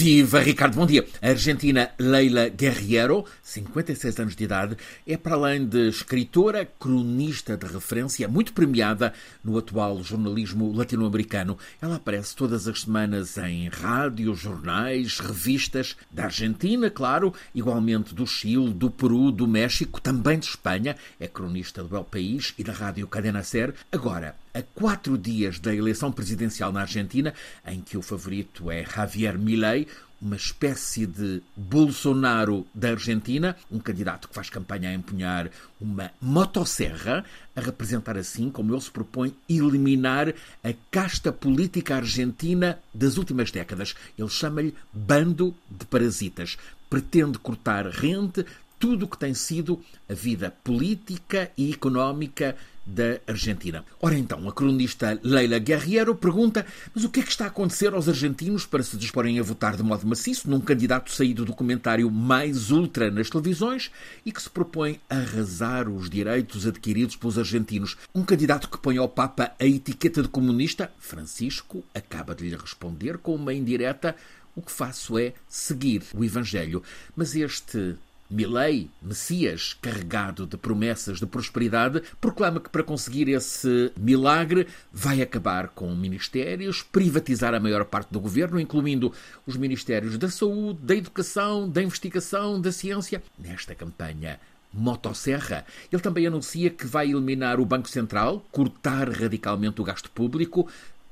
Viva Ricardo, bom dia. A argentina Leila Guerriero, 56 anos de idade, é para além de escritora, cronista de referência, muito premiada no atual jornalismo latino-americano. Ela aparece todas as semanas em rádios, jornais, revistas da Argentina, claro, igualmente do Chile, do Peru, do México, também de Espanha. É cronista do El País e da rádio Cadena Ser. Agora, a quatro dias da eleição presidencial na Argentina, em que o favorito é Javier Milei, uma espécie de Bolsonaro da Argentina, um candidato que faz campanha a empunhar uma motosserra, a representar assim como ele se propõe eliminar a casta política argentina das últimas décadas. Ele chama-lhe bando de parasitas. Pretende cortar rente, tudo o que tem sido a vida política e económica da Argentina. Ora então, a cronista Leila Guerriero pergunta: mas o que é que está a acontecer aos argentinos para se disporem a votar de modo maciço num candidato saído do comentário mais ultra nas televisões e que se propõe arrasar os direitos adquiridos pelos argentinos? Um candidato que põe ao Papa a etiqueta de comunista? Francisco acaba de lhe responder com uma indireta: o que faço é seguir o Evangelho. Mas este Milei, Messias, carregado de promessas de prosperidade, proclama que para conseguir esse milagre vai acabar com ministérios, privatizar a maior parte do governo, incluindo os ministérios da saúde, da educação, da investigação, da ciência. Nesta campanha motosserra. Ele também anuncia que vai eliminar o Banco Central, cortar radicalmente o gasto público,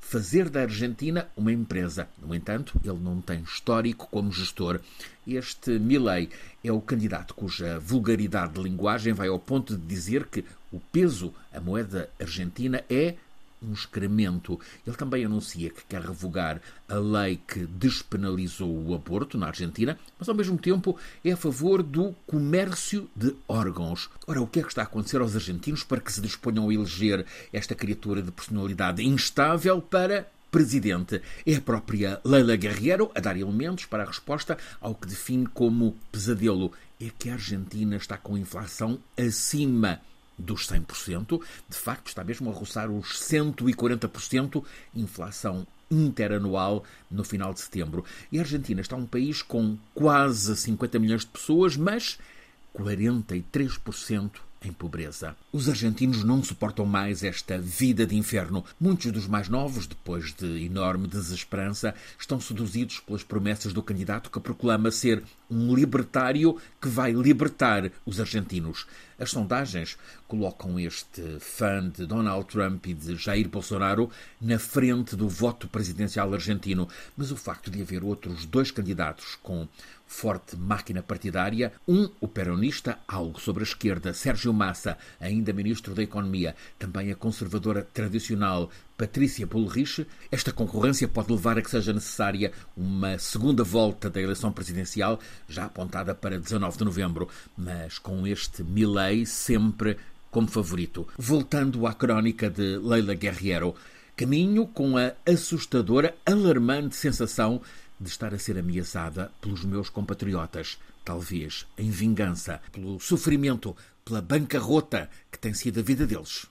fazer da Argentina uma empresa. No entanto, ele não tem histórico como gestor. Este Milley é o candidato cuja vulgaridade de linguagem vai ao ponto de dizer que o peso, a moeda argentina, é um excremento. Ele também anuncia que quer revogar a lei que despenalizou o aborto na Argentina, mas ao mesmo tempo é a favor do comércio de órgãos. Ora, o que é que está a acontecer aos argentinos para que se disponham a eleger esta criatura de personalidade instável para presidente. É a própria Leila Guerreiro a dar elementos para a resposta ao que define como pesadelo. É que a Argentina está com inflação acima dos 100%, de facto está mesmo a roçar os 140% inflação interanual no final de setembro. E a Argentina está um país com quase 50 milhões de pessoas, mas 43% em pobreza. Os argentinos não suportam mais esta vida de inferno. Muitos dos mais novos, depois de enorme desesperança, estão seduzidos pelas promessas do candidato que proclama ser um libertário que vai libertar os argentinos. As sondagens colocam este fã de Donald Trump e de Jair Bolsonaro na frente do voto presidencial argentino, mas o facto de haver outros dois candidatos com forte máquina partidária, um, o peronista, algo sobre a esquerda, Sérgio Massa, ainda ministro da Economia, também a conservadora tradicional Patrícia Bullrich, esta concorrência pode levar a que seja necessária uma segunda volta da eleição presidencial, já apontada para 19 de novembro, mas com este Milley sempre como favorito. Voltando à crónica de Leila Guerriero, caminho com a assustadora, alarmante sensação de estar a ser ameaçada pelos meus compatriotas, talvez em vingança pelo sofrimento, pela bancarrota que tem sido a vida deles.